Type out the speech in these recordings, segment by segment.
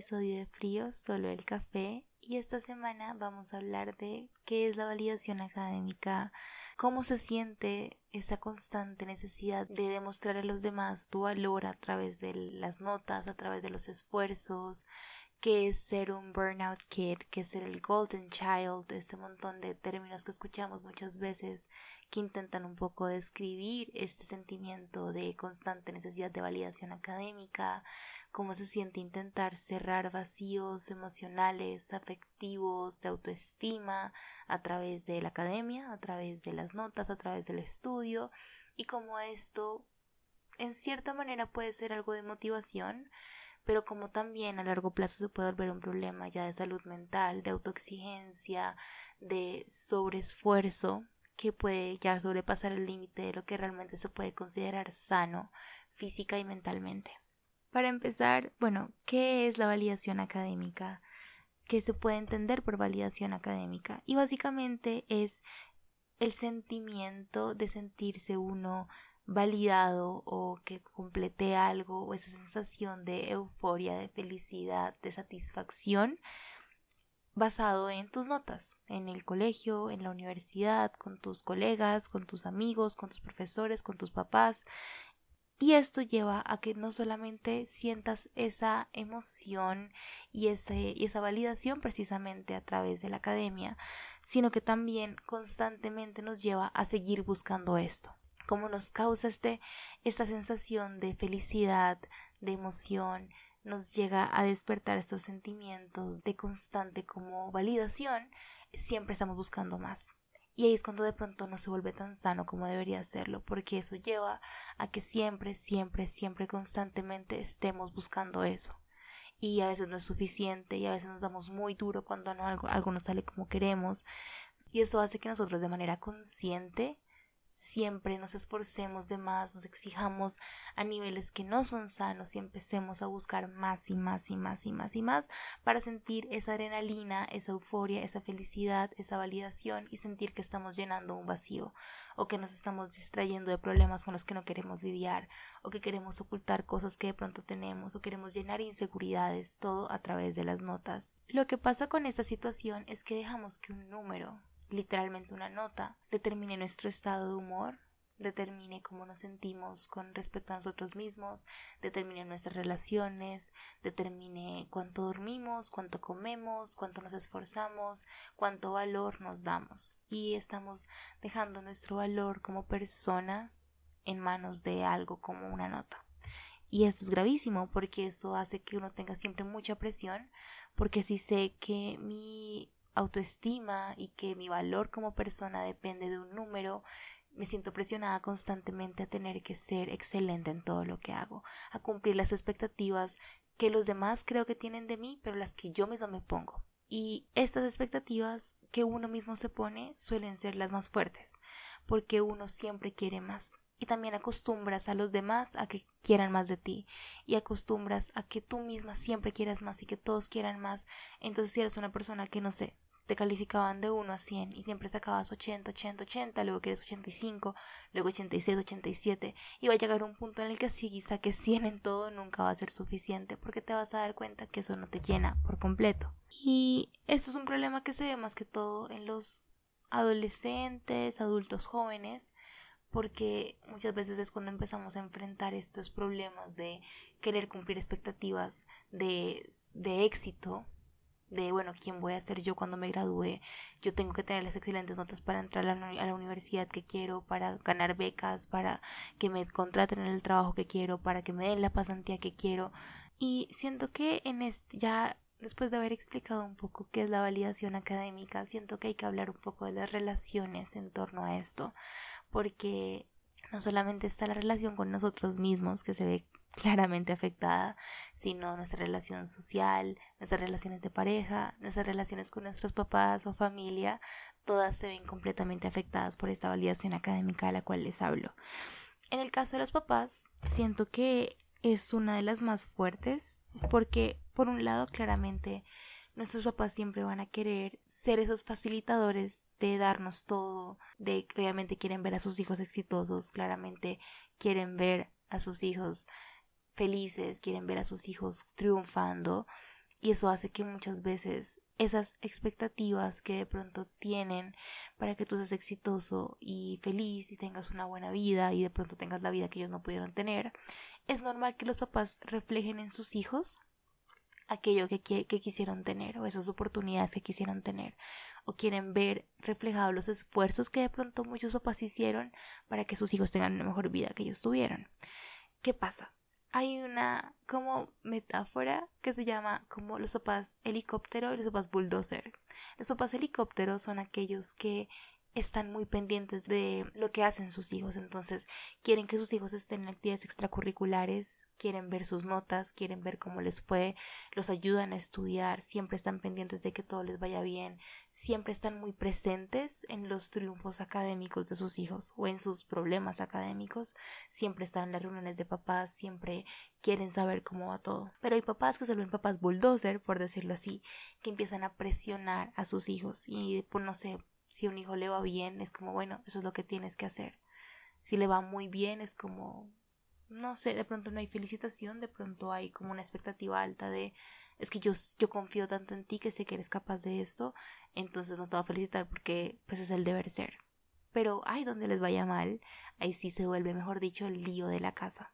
episodio de Frío, solo el café, y esta semana vamos a hablar de qué es la validación académica, cómo se siente esa constante necesidad de demostrar a los demás tu valor a través de las notas, a través de los esfuerzos, qué es ser un burnout kid, qué es ser el golden child, este montón de términos que escuchamos muchas veces que intentan un poco describir este sentimiento de constante necesidad de validación académica, cómo se siente intentar cerrar vacíos emocionales, afectivos, de autoestima a través de la academia, a través de las notas, a través del estudio y cómo esto en cierta manera puede ser algo de motivación, pero como también a largo plazo se puede volver un problema ya de salud mental, de autoexigencia, de sobreesfuerzo, que puede ya sobrepasar el límite de lo que realmente se puede considerar sano física y mentalmente. Para empezar, bueno, ¿qué es la validación académica? ¿Qué se puede entender por validación académica? Y básicamente es el sentimiento de sentirse uno validado o que complete algo o esa sensación de euforia, de felicidad, de satisfacción basado en tus notas, en el colegio, en la universidad, con tus colegas, con tus amigos, con tus profesores, con tus papás. Y esto lleva a que no solamente sientas esa emoción y, ese, y esa validación precisamente a través de la academia, sino que también constantemente nos lleva a seguir buscando esto cómo nos causa este, esta sensación de felicidad, de emoción, nos llega a despertar estos sentimientos de constante como validación, siempre estamos buscando más. Y ahí es cuando de pronto no se vuelve tan sano como debería serlo, porque eso lleva a que siempre, siempre, siempre, constantemente estemos buscando eso. Y a veces no es suficiente y a veces nos damos muy duro cuando algo, algo no sale como queremos. Y eso hace que nosotros de manera consciente siempre nos esforcemos de más, nos exijamos a niveles que no son sanos y empecemos a buscar más y más y más y más y más para sentir esa adrenalina, esa euforia, esa felicidad, esa validación y sentir que estamos llenando un vacío o que nos estamos distrayendo de problemas con los que no queremos lidiar o que queremos ocultar cosas que de pronto tenemos o queremos llenar inseguridades, todo a través de las notas. Lo que pasa con esta situación es que dejamos que un número literalmente una nota, determine nuestro estado de humor, determine cómo nos sentimos con respecto a nosotros mismos, determine nuestras relaciones, determine cuánto dormimos, cuánto comemos, cuánto nos esforzamos, cuánto valor nos damos. Y estamos dejando nuestro valor como personas en manos de algo como una nota. Y esto es gravísimo porque eso hace que uno tenga siempre mucha presión, porque si sé que mi autoestima y que mi valor como persona depende de un número, me siento presionada constantemente a tener que ser excelente en todo lo que hago, a cumplir las expectativas que los demás creo que tienen de mí, pero las que yo mismo me pongo. Y estas expectativas que uno mismo se pone suelen ser las más fuertes, porque uno siempre quiere más. Y también acostumbras a los demás a que quieran más de ti. Y acostumbras a que tú misma siempre quieras más y que todos quieran más. Entonces si eres una persona que no sé, te calificaban de 1 a 100 y siempre sacabas 80, 80, 80, luego quieres 85, luego 86, 87 y va a llegar un punto en el que si saques 100 en todo nunca va a ser suficiente porque te vas a dar cuenta que eso no te llena por completo. Y esto es un problema que se ve más que todo en los adolescentes, adultos jóvenes, porque muchas veces es cuando empezamos a enfrentar estos problemas de querer cumplir expectativas de, de éxito de, bueno, quién voy a ser yo cuando me gradúe, yo tengo que tener las excelentes notas para entrar a la, universidad que quiero, para ganar becas, para que me contraten en el trabajo que quiero, para que me den la pasantía que quiero. Y siento que en este, ya después de haber explicado un poco qué es la validación académica, siento que hay que hablar un poco de las relaciones en torno a esto, porque no solamente está la relación con nosotros mismos, que se ve claramente afectada, sino nuestra relación social, nuestras relaciones de pareja, nuestras relaciones con nuestros papás o familia, todas se ven completamente afectadas por esta validación académica de la cual les hablo. En el caso de los papás, siento que es una de las más fuertes porque, por un lado, claramente nuestros papás siempre van a querer ser esos facilitadores de darnos todo, de que obviamente quieren ver a sus hijos exitosos, claramente quieren ver a sus hijos felices, quieren ver a sus hijos triunfando Y eso hace que muchas veces esas expectativas que de pronto tienen para que tú seas exitoso y feliz y tengas una buena vida y de pronto tengas la vida que ellos no pudieron tener, es normal que los papás reflejen en sus hijos aquello que, que, quisieron tener o esas oportunidades que quisieron tener o quieren ver reflejados los esfuerzos que de pronto muchos papás hicieron para que sus hijos tengan una mejor vida que ellos tuvieron. ¿Qué pasa? hay una como metáfora que se llama como los papás helicóptero y los papás bulldozer. Los papás helicóptero son aquellos que están muy pendientes de lo que hacen sus hijos, entonces quieren que sus hijos estén en actividades extracurriculares, quieren ver sus notas, quieren ver cómo les fue, los ayudan a estudiar, siempre están pendientes de que todo les vaya bien, siempre están muy presentes en los triunfos académicos de sus hijos o en sus problemas académicos, siempre están en las reuniones de papás, siempre quieren saber cómo va todo. Pero hay papás que se ven papás bulldozer, por decirlo así, que empiezan a presionar a sus hijos y pues no sé, si a un hijo le va bien, es como, bueno, eso es lo que tienes que hacer. Si le va muy bien, es como, no sé, de pronto no hay felicitación, de pronto hay como una expectativa alta de, es que yo, yo confío tanto en ti que sé que eres capaz de esto, entonces no te voy a felicitar porque pues es el deber ser. Pero ay, donde les vaya mal, ahí sí se vuelve, mejor dicho, el lío de la casa.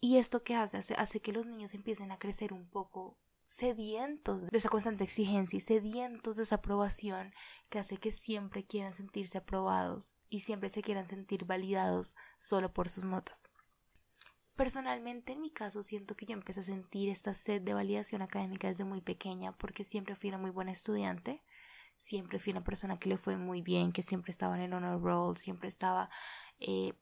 Y esto que hace, hace, hace que los niños empiecen a crecer un poco sedientos de esa constante exigencia y sedientos de esa aprobación que hace que siempre quieran sentirse aprobados y siempre se quieran sentir validados solo por sus notas. Personalmente, en mi caso, siento que yo empecé a sentir esta sed de validación académica desde muy pequeña porque siempre fui una muy buena estudiante, siempre fui una persona que le fue muy bien, que siempre estaba en el honor roll, siempre estaba eh,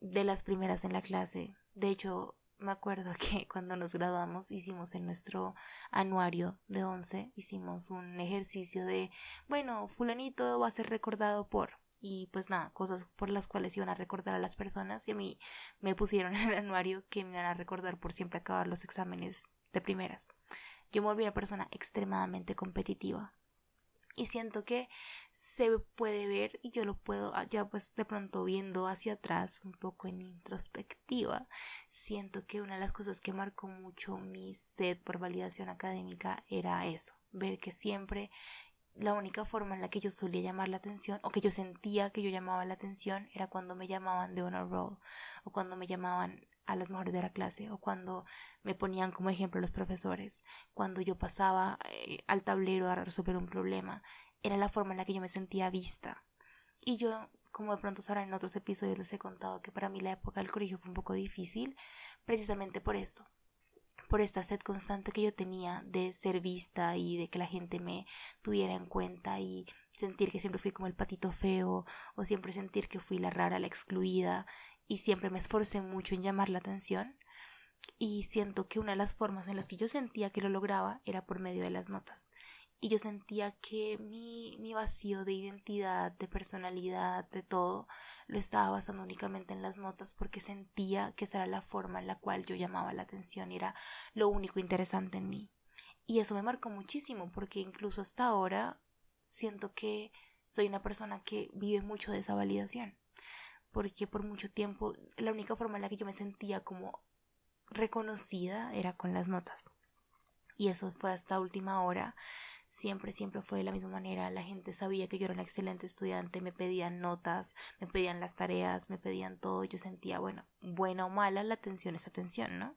de las primeras en la clase. De hecho, me acuerdo que cuando nos graduamos hicimos en nuestro anuario de once, hicimos un ejercicio de, bueno, fulanito va a ser recordado por, y pues nada, cosas por las cuales iban a recordar a las personas y a mí me pusieron en el anuario que me iban a recordar por siempre acabar los exámenes de primeras. Yo me volví una persona extremadamente competitiva y siento que se puede ver y yo lo puedo ah, ya pues de pronto viendo hacia atrás un poco en introspectiva siento que una de las cosas que marcó mucho mi sed por validación académica era eso ver que siempre la única forma en la que yo solía llamar la atención o que yo sentía que yo llamaba la atención era cuando me llamaban de honor roll o cuando me llamaban a las mejores de la clase o cuando me ponían como ejemplo los profesores, cuando yo pasaba eh, al tablero a resolver un problema, era la forma en la que yo me sentía vista. Y yo, como de pronto sabrán en otros episodios les he contado que para mí la época del colegio fue un poco difícil, precisamente por esto, por esta sed constante que yo tenía de ser vista y de que la gente me tuviera en cuenta y sentir que siempre fui como el patito feo o siempre sentir que fui la rara, la excluida y siempre me esforcé mucho en llamar la atención y siento que una de las formas en las que yo sentía que lo lograba era por medio de las notas y yo sentía que mi, mi vacío de identidad, de personalidad, de todo, lo estaba basando únicamente en las notas porque sentía que esa era la forma en la cual yo llamaba la atención y era lo único interesante en mí. Y eso me marcó muchísimo porque incluso hasta ahora siento que soy una persona que vive mucho de esa validación porque por mucho tiempo la única forma en la que yo me sentía como reconocida era con las notas. Y eso fue hasta última hora. Siempre, siempre fue de la misma manera. La gente sabía que yo era una excelente estudiante, me pedían notas, me pedían las tareas, me pedían todo. Yo sentía, bueno, buena o mala, la atención es atención, ¿no?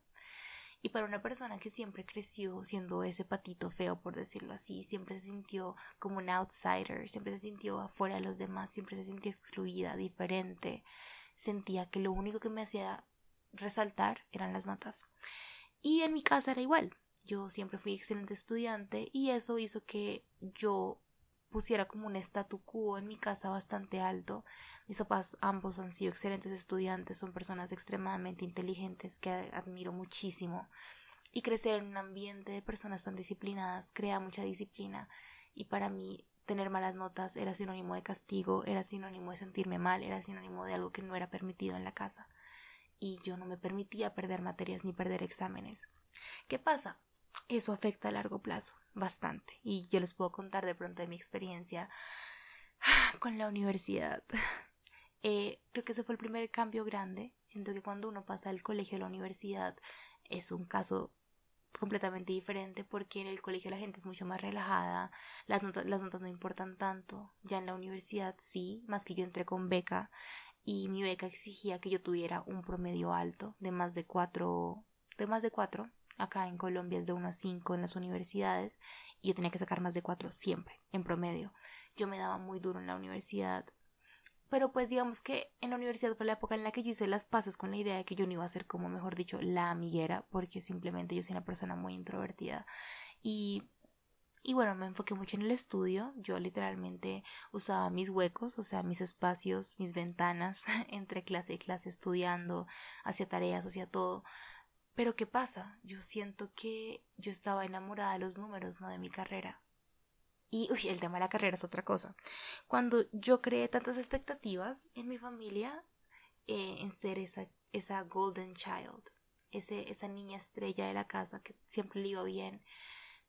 Y para una persona que siempre creció siendo ese patito feo, por decirlo así, siempre se sintió como un outsider, siempre se sintió afuera de los demás, siempre se sintió excluida, diferente, sentía que lo único que me hacía resaltar eran las notas. Y en mi casa era igual. Yo siempre fui excelente estudiante y eso hizo que yo pusiera como un statu quo en mi casa bastante alto. Mis papás ambos han sido excelentes estudiantes, son personas extremadamente inteligentes que admiro muchísimo. Y crecer en un ambiente de personas tan disciplinadas crea mucha disciplina. Y para mí tener malas notas era sinónimo de castigo, era sinónimo de sentirme mal, era sinónimo de algo que no era permitido en la casa. Y yo no me permitía perder materias ni perder exámenes. ¿Qué pasa? Eso afecta a largo plazo bastante. Y yo les puedo contar de pronto de mi experiencia con la universidad. Eh, creo que ese fue el primer cambio grande. Siento que cuando uno pasa del colegio a la universidad es un caso completamente diferente porque en el colegio la gente es mucho más relajada, las notas, las notas no importan tanto, ya en la universidad sí, más que yo entré con beca y mi beca exigía que yo tuviera un promedio alto de más de cuatro, de más de cuatro, acá en Colombia es de 1 a 5 en las universidades y yo tenía que sacar más de cuatro siempre, en promedio. Yo me daba muy duro en la universidad, pero pues digamos que en la universidad fue la época en la que yo hice las paces con la idea de que yo no iba a ser como mejor dicho la amiguera porque simplemente yo soy una persona muy introvertida y y bueno, me enfoqué mucho en el estudio. Yo literalmente usaba mis huecos, o sea, mis espacios, mis ventanas entre clase y clase estudiando, hacía tareas, hacía todo. Pero ¿qué pasa? Yo siento que yo estaba enamorada de los números, no de mi carrera. Y uy, el tema de la carrera es otra cosa. Cuando yo creé tantas expectativas en mi familia eh, en ser esa, esa golden child, ese, esa niña estrella de la casa que siempre le iba bien,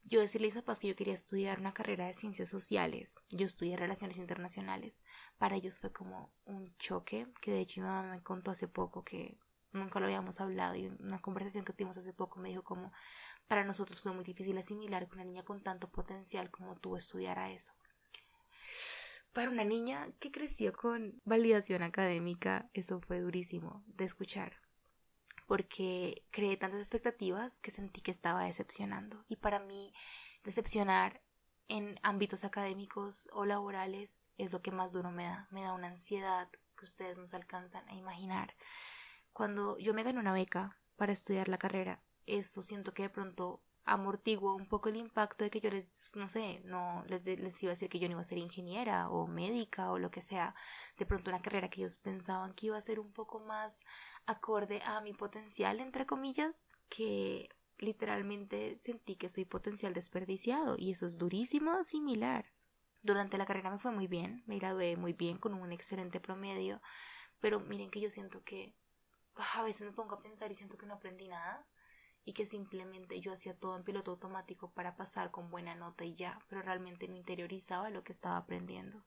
yo decirle a mis papás que yo quería estudiar una carrera de ciencias sociales, yo estudié relaciones internacionales, para ellos fue como un choque, que de hecho mi mamá me contó hace poco que nunca lo habíamos hablado y una conversación que tuvimos hace poco me dijo como, para nosotros fue muy difícil asimilar que una niña con tanto potencial como tú estudiara eso. Para una niña que creció con validación académica, eso fue durísimo de escuchar, porque creé tantas expectativas que sentí que estaba decepcionando. Y para mí, decepcionar en ámbitos académicos o laborales es lo que más duro me da. Me da una ansiedad que ustedes no se alcanzan a imaginar. Cuando yo me gané una beca para estudiar la carrera, eso siento que de pronto amortiguo un poco el impacto de que yo les, no sé, no les, les, iba a decir que yo no iba a ser ingeniera o médica o lo que sea, de pronto una carrera que ellos pensaban que iba a ser un poco más acorde a mi potencial, entre comillas, que literalmente sentí que soy potencial desperdiciado y eso es durísimo similar. Durante la carrera me fue muy bien, me gradué muy bien con un excelente promedio, pero miren que yo siento que a veces me pongo a pensar y siento que no aprendí nada y que simplemente yo hacía todo en piloto automático para pasar con buena nota y ya, pero realmente no interiorizaba lo que estaba aprendiendo.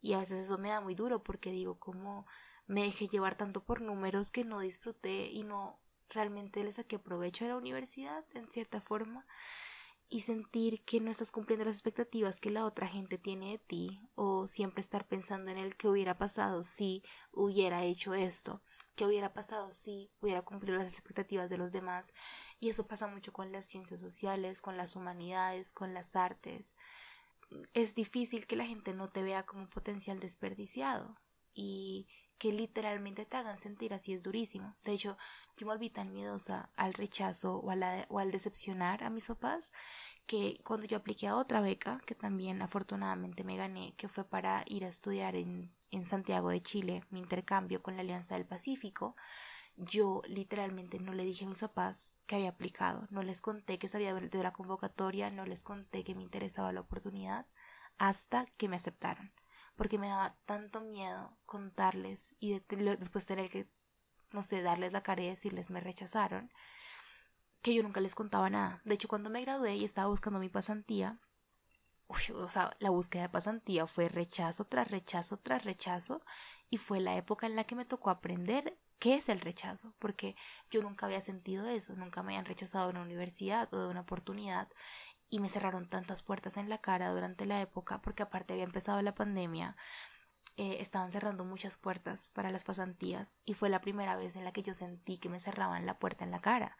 Y a veces eso me da muy duro porque digo, como me dejé llevar tanto por números que no disfruté y no realmente le saqué provecho a la universidad en cierta forma y sentir que no estás cumpliendo las expectativas que la otra gente tiene de ti o siempre estar pensando en el que hubiera pasado si hubiera hecho esto qué hubiera pasado si hubiera cumplido las expectativas de los demás. Y eso pasa mucho con las ciencias sociales, con las humanidades, con las artes. Es difícil que la gente no te vea como potencial desperdiciado y que literalmente te hagan sentir así es durísimo. De hecho, yo me volví tan miedosa al rechazo o, o al decepcionar a mis papás que cuando yo apliqué a otra beca, que también afortunadamente me gané, que fue para ir a estudiar en en Santiago de Chile, mi intercambio con la Alianza del Pacífico, yo literalmente no le dije a mis papás que había aplicado, no les conté que sabía de la convocatoria, no les conté que me interesaba la oportunidad, hasta que me aceptaron, porque me daba tanto miedo contarles y después tener que, no sé, darles la cara y decirles me rechazaron, que yo nunca les contaba nada. De hecho, cuando me gradué y estaba buscando mi pasantía, o sea, la búsqueda de pasantía fue rechazo tras rechazo tras rechazo y fue la época en la que me tocó aprender qué es el rechazo, porque yo nunca había sentido eso, nunca me habían rechazado de una universidad o de una oportunidad y me cerraron tantas puertas en la cara durante la época porque aparte había empezado la pandemia eh, estaban cerrando muchas puertas para las pasantías y fue la primera vez en la que yo sentí que me cerraban la puerta en la cara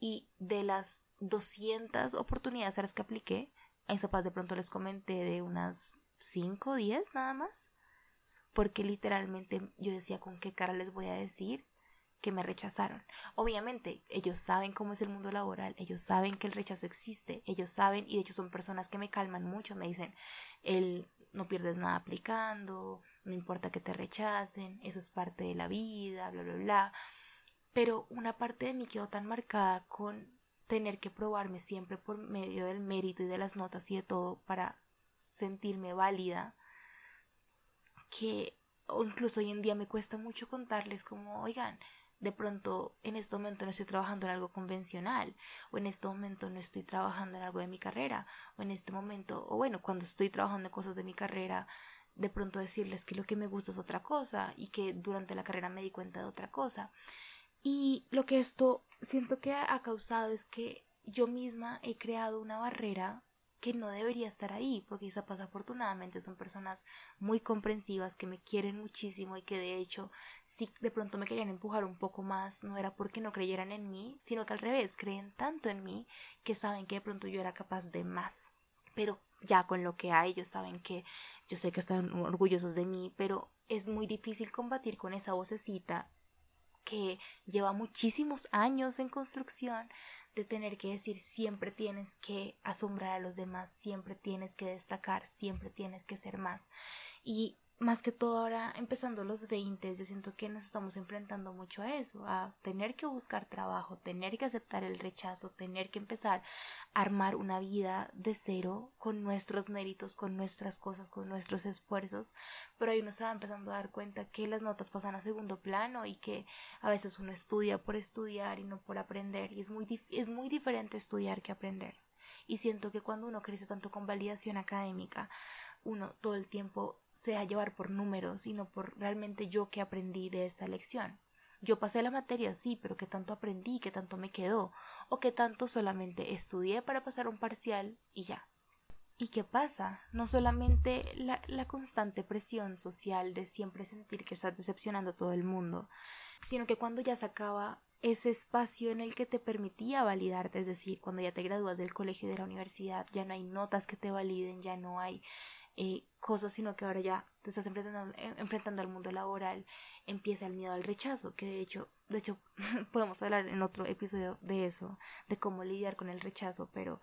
y de las 200 oportunidades a las que apliqué a papás de pronto les comenté de unas 5 o 10 nada más. Porque literalmente yo decía con qué cara les voy a decir que me rechazaron. Obviamente, ellos saben cómo es el mundo laboral, ellos saben que el rechazo existe, ellos saben, y de hecho son personas que me calman mucho, me dicen, el no pierdes nada aplicando, no importa que te rechacen, eso es parte de la vida, bla, bla, bla. Pero una parte de mí quedó tan marcada con tener que probarme siempre por medio del mérito y de las notas y de todo para sentirme válida que incluso hoy en día me cuesta mucho contarles como oigan de pronto en este momento no estoy trabajando en algo convencional o en este momento no estoy trabajando en algo de mi carrera o en este momento o bueno cuando estoy trabajando en cosas de mi carrera de pronto decirles que lo que me gusta es otra cosa y que durante la carrera me di cuenta de otra cosa. Y lo que esto siento que ha causado es que yo misma he creado una barrera que no debería estar ahí, porque quizás afortunadamente son personas muy comprensivas que me quieren muchísimo y que de hecho si de pronto me querían empujar un poco más, no era porque no creyeran en mí, sino que al revés, creen tanto en mí que saben que de pronto yo era capaz de más. Pero ya con lo que hay, ellos saben que yo sé que están orgullosos de mí, pero es muy difícil combatir con esa vocecita que lleva muchísimos años en construcción de tener que decir siempre tienes que asombrar a los demás, siempre tienes que destacar, siempre tienes que ser más. Y más que todo ahora empezando los 20, yo siento que nos estamos enfrentando mucho a eso, a tener que buscar trabajo, tener que aceptar el rechazo, tener que empezar a armar una vida de cero con nuestros méritos, con nuestras cosas, con nuestros esfuerzos, pero ahí uno se va empezando a dar cuenta que las notas pasan a segundo plano y que a veces uno estudia por estudiar y no por aprender y es muy, es muy diferente estudiar que aprender. Y siento que cuando uno crece tanto con validación académica, uno todo el tiempo se deja llevar por números, sino por realmente yo que aprendí de esta lección. Yo pasé la materia, sí, pero qué tanto aprendí, qué tanto me quedó, o qué tanto solamente estudié para pasar un parcial y ya. ¿Y qué pasa? No solamente la, la, constante presión social de siempre sentir que estás decepcionando a todo el mundo, sino que cuando ya se acaba ese espacio en el que te permitía validarte, es decir, cuando ya te gradúas del colegio y de la universidad, ya no hay notas que te validen, ya no hay eh, cosas, sino que ahora ya te estás enfrentando, eh, enfrentando al mundo laboral, empieza el miedo al rechazo, que de hecho, de hecho podemos hablar en otro episodio de eso, de cómo lidiar con el rechazo, pero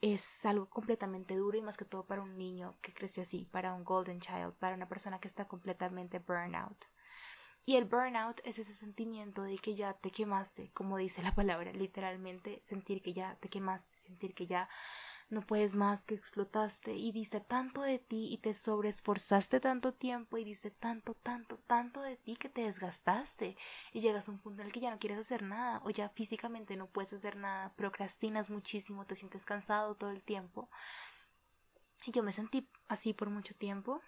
es algo completamente duro y más que todo para un niño que creció así, para un golden child, para una persona que está completamente burnout. Y el burnout es ese sentimiento de que ya te quemaste, como dice la palabra, literalmente sentir que ya te quemaste, sentir que ya no puedes más, que explotaste y diste tanto de ti y te sobreesforzaste tanto tiempo y diste tanto, tanto, tanto de ti que te desgastaste y llegas a un punto en el que ya no quieres hacer nada o ya físicamente no puedes hacer nada, procrastinas muchísimo, te sientes cansado todo el tiempo. Y yo me sentí así por mucho tiempo.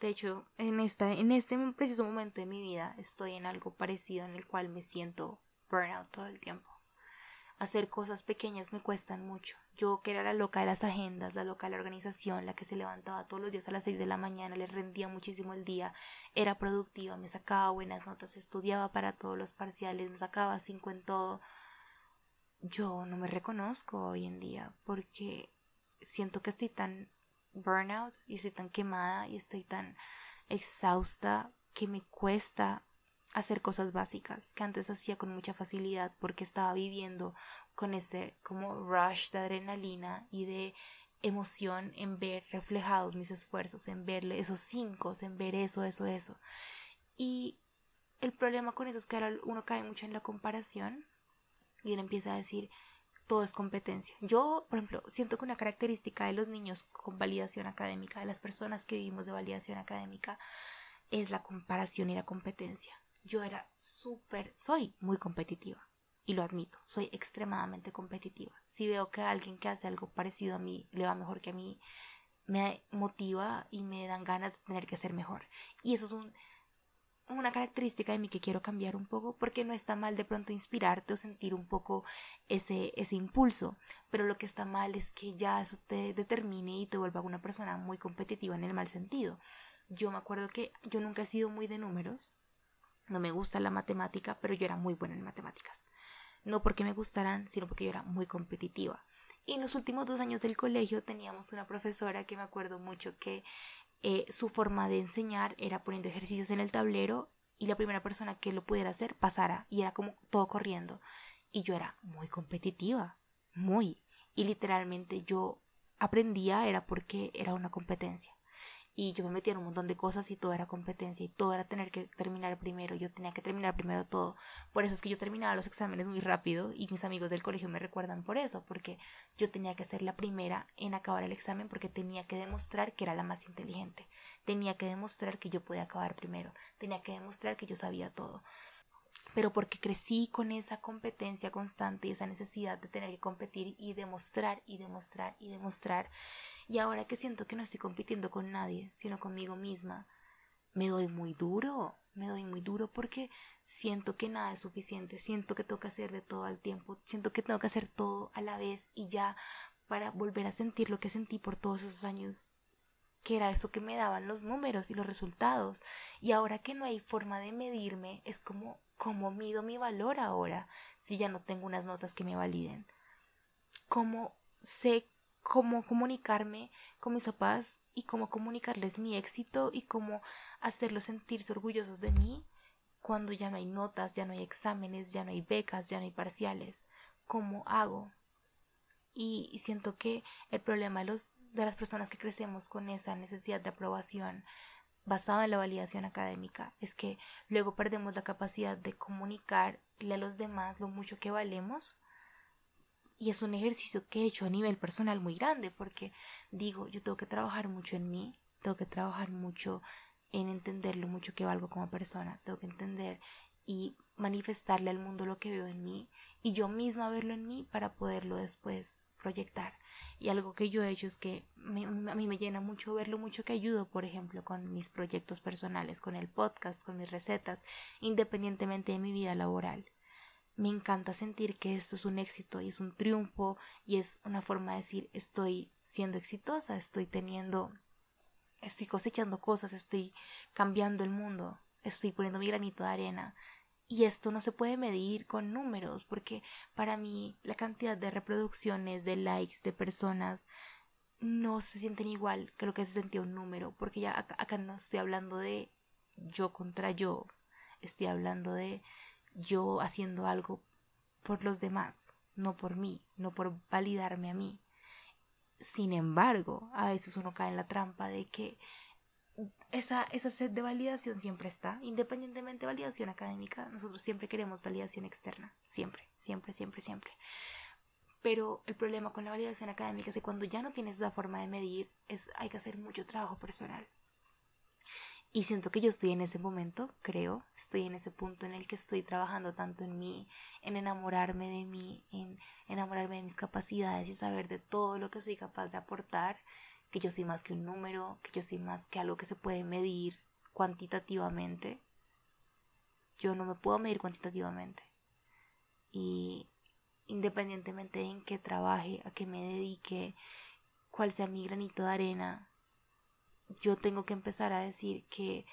De hecho, en, esta, en este preciso momento de mi vida estoy en algo parecido en el cual me siento burnout todo el tiempo hacer cosas pequeñas me cuestan mucho. Yo que era la loca de las agendas, la loca de la organización, la que se levantaba todos los días a las seis de la mañana, le rendía muchísimo el día, era productiva, me sacaba buenas notas, estudiaba para todos los parciales, me sacaba cinco en todo. Yo no me reconozco hoy en día porque siento que estoy tan burnout y estoy tan quemada y estoy tan exhausta que me cuesta hacer cosas básicas que antes hacía con mucha facilidad porque estaba viviendo con ese como rush de adrenalina y de emoción en ver reflejados mis esfuerzos, en verle esos cinco, en ver eso, eso, eso. Y el problema con eso es que ahora uno cae mucho en la comparación y él empieza a decir todo es competencia. Yo, por ejemplo, siento que una característica de los niños con validación académica, de las personas que vivimos de validación académica, es la comparación y la competencia yo era súper, soy muy competitiva. Y lo admito, soy extremadamente competitiva. Si veo que alguien que hace algo parecido a mí le va mejor que a mí, me motiva y me dan ganas de tener que ser mejor. Y eso es un, una característica de mí que quiero cambiar un poco porque no está mal de pronto inspirarte o sentir un poco ese, ese impulso, pero lo que está mal es que ya eso te determine y te vuelva una persona muy competitiva en el mal sentido. Yo me acuerdo que yo nunca he sido muy de números, no me gusta la matemática, pero yo era muy buena en matemáticas. No porque me gustaran, sino porque yo era muy competitiva. Y en los últimos dos años del colegio teníamos una profesora que me acuerdo mucho que eh, su forma de enseñar era poniendo ejercicios en el tablero y la primera persona que lo pudiera hacer pasara y era como todo corriendo. Y yo era muy competitiva, muy. Y literalmente yo aprendía era porque era una competencia y yo me metía en un montón de cosas y todo era competencia y todo era tener que terminar primero, yo tenía que terminar primero todo. Por eso es que yo terminaba los exámenes muy rápido y mis amigos del colegio me recuerdan por eso, porque yo tenía que ser la primera en acabar el examen porque tenía que demostrar que era la más inteligente, tenía que demostrar que yo podía acabar primero, tenía que demostrar que yo sabía todo pero porque crecí con esa competencia constante y esa necesidad de tener que competir y demostrar y demostrar y demostrar. Y ahora que siento que no estoy compitiendo con nadie, sino conmigo misma, me doy muy duro, me doy muy duro porque siento que nada es suficiente, siento que tengo que hacer de todo al tiempo, siento que tengo que hacer todo a la vez y ya para volver a sentir lo que sentí por todos esos años, que era eso que me daban los números y los resultados. Y ahora que no hay forma de medirme, es como, ¿cómo mido mi valor ahora si ya no tengo unas notas que me validen? ¿Cómo sé cómo comunicarme con mis papás y cómo comunicarles mi éxito y cómo hacerlos sentirse orgullosos de mí cuando ya no hay notas, ya no hay exámenes, ya no hay becas, ya no hay parciales. ¿Cómo hago? Y siento que el problema de, los, de las personas que crecemos con esa necesidad de aprobación basada en la validación académica es que luego perdemos la capacidad de comunicarle a los demás lo mucho que valemos y es un ejercicio que he hecho a nivel personal muy grande porque digo, yo tengo que trabajar mucho en mí, tengo que trabajar mucho en entender lo mucho que valgo como persona, tengo que entender y manifestarle al mundo lo que veo en mí y yo misma verlo en mí para poderlo después proyectar. Y algo que yo he hecho es que a mí me llena mucho ver lo mucho que ayudo, por ejemplo, con mis proyectos personales, con el podcast, con mis recetas, independientemente de mi vida laboral me encanta sentir que esto es un éxito y es un triunfo y es una forma de decir estoy siendo exitosa, estoy teniendo, estoy cosechando cosas, estoy cambiando el mundo, estoy poniendo mi granito de arena. Y esto no se puede medir con números, porque para mí la cantidad de reproducciones, de likes, de personas, no se sienten igual que lo que se sentía un número, porque ya acá, no estoy hablando de yo contra yo, estoy hablando de yo haciendo algo por los demás, no por mí, no por validarme a mí. Sin embargo, a veces uno cae en la trampa de que esa, esa sed de validación siempre está, independientemente de validación académica, nosotros siempre queremos validación externa, siempre, siempre, siempre, siempre. Pero el problema con la validación académica es que cuando ya no tienes esa forma de medir, es, hay que hacer mucho trabajo personal. Y siento que yo estoy en ese momento, creo, estoy en ese punto en el que estoy trabajando tanto en mí, en enamorarme de mí, en enamorarme de mis capacidades y saber de todo lo que soy capaz de aportar, que yo soy más que un número, que yo soy más que algo que se puede medir cuantitativamente. Yo no me puedo medir cuantitativamente. Y independientemente de en qué trabaje, a qué me dedique, cuál sea mi granito de arena, yo tengo que empezar a decir que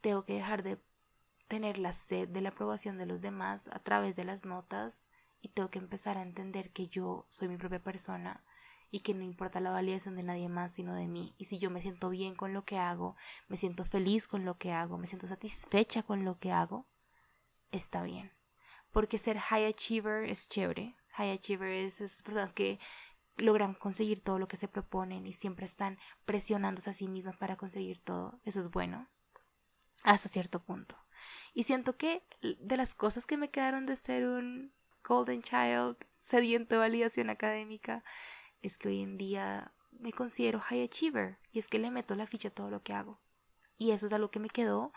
tengo que dejar de tener la sed de la aprobación de los demás a través de las notas y tengo que empezar a entender que yo soy mi propia persona y que no importa la validación de nadie más sino de mí y si yo me siento bien con lo que hago, me siento feliz con lo que hago, me siento satisfecha con lo que hago, está bien. Porque ser high achiever es chévere. High achiever es esas personas que logran conseguir todo lo que se proponen y siempre están presionándose a sí mismas para conseguir todo. Eso es bueno. Hasta cierto punto. Y siento que de las cosas que me quedaron de ser un Golden Child sediento de validación académica es que hoy en día me considero high achiever y es que le meto la ficha a todo lo que hago. Y eso es algo que me quedó,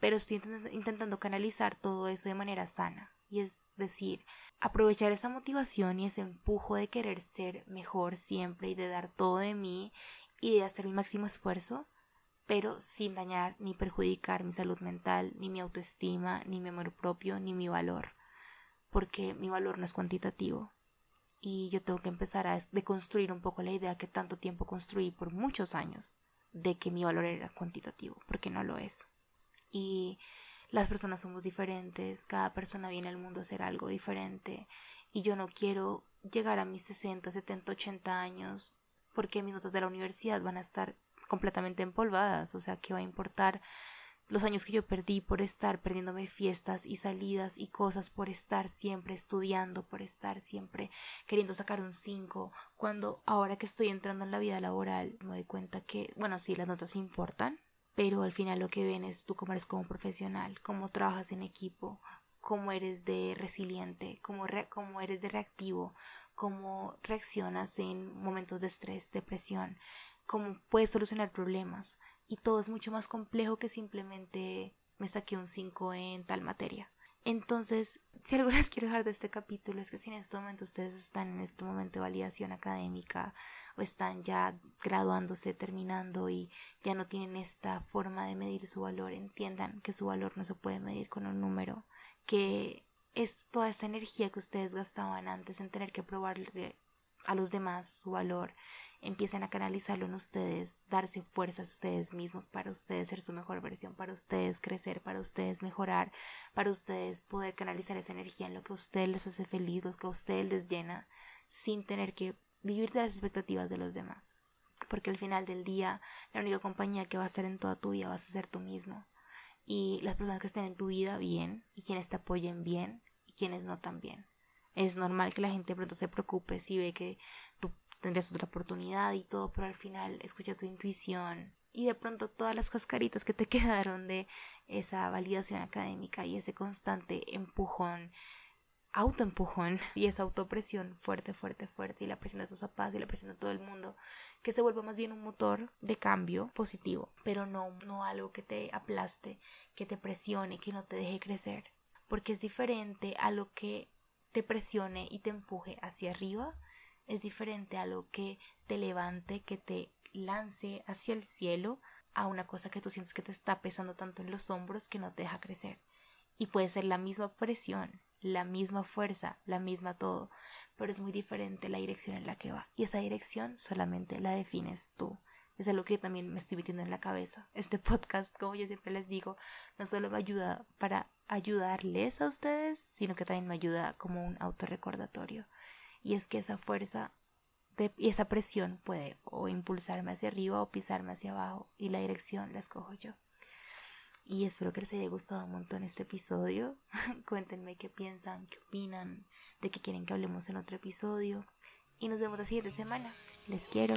pero estoy intentando canalizar todo eso de manera sana. Y es decir, aprovechar esa motivación y ese empujo de querer ser mejor siempre y de dar todo de mí y de hacer mi máximo esfuerzo, pero sin dañar ni perjudicar mi salud mental, ni mi autoestima, ni mi amor propio, ni mi valor, porque mi valor no es cuantitativo. Y yo tengo que empezar a deconstruir un poco la idea que tanto tiempo construí por muchos años de que mi valor era cuantitativo, porque no lo es. Y las personas somos diferentes, cada persona viene al mundo a hacer algo diferente y yo no quiero llegar a mis 60, 70, 80 años porque mis notas de la universidad van a estar completamente empolvadas, o sea, ¿qué va a importar los años que yo perdí por estar perdiéndome fiestas y salidas y cosas, por estar siempre estudiando, por estar siempre queriendo sacar un 5, cuando ahora que estoy entrando en la vida laboral me doy cuenta que, bueno, sí, las notas importan, pero al final lo que ven es tú cómo eres como profesional, cómo trabajas en equipo, cómo eres de resiliente, cómo, cómo eres de reactivo, cómo reaccionas en momentos de estrés, depresión, cómo puedes solucionar problemas. Y todo es mucho más complejo que simplemente me saqué un 5 en tal materia. Entonces, si algo les quiero dejar de este capítulo es que si en este momento ustedes están en este momento de validación académica o están ya graduándose, terminando y ya no tienen esta forma de medir su valor, entiendan que su valor no se puede medir con un número, que es toda esta energía que ustedes gastaban antes en tener que probarle a los demás su valor, empiecen a canalizarlo en ustedes, darse fuerzas ustedes mismos para ustedes ser su mejor versión, para ustedes crecer, para ustedes mejorar, para ustedes poder canalizar esa energía en lo que a ustedes les hace feliz, lo que a ustedes les llena, sin tener que vivir de las expectativas de los demás. Porque al final del día, la única compañía que va a ser en toda tu vida vas a ser tú mismo. Y las personas que estén en tu vida bien, y quienes te apoyen bien, y quienes no tan bien. Es normal que la gente pronto se preocupe si ve que tú tendrías otra oportunidad y todo, pero al final escucha tu intuición y de pronto todas las cascaritas que te quedaron de esa validación académica y ese constante empujón, autoempujón y esa autopresión fuerte, fuerte, fuerte y la presión de tus papás y la presión de todo el mundo, que se vuelva más bien un motor de cambio positivo, pero no, no algo que te aplaste, que te presione, que no te deje crecer, porque es diferente a lo que te presione y te empuje hacia arriba es diferente a lo que te levante, que te lance hacia el cielo, a una cosa que tú sientes que te está pesando tanto en los hombros que no te deja crecer. Y puede ser la misma presión, la misma fuerza, la misma todo, pero es muy diferente la dirección en la que va. Y esa dirección solamente la defines tú. Es algo que también me estoy metiendo en la cabeza. Este podcast, como yo siempre les digo, no solo me ayuda para ayudarles a ustedes, sino que también me ayuda como un autorrecordatorio. Y es que esa fuerza y esa presión puede o impulsarme hacia arriba o pisarme hacia abajo y la dirección la escojo yo. Y espero que les haya gustado un montón este episodio. Cuéntenme qué piensan, qué opinan, de qué quieren que hablemos en otro episodio. Y nos vemos la siguiente semana. Les quiero.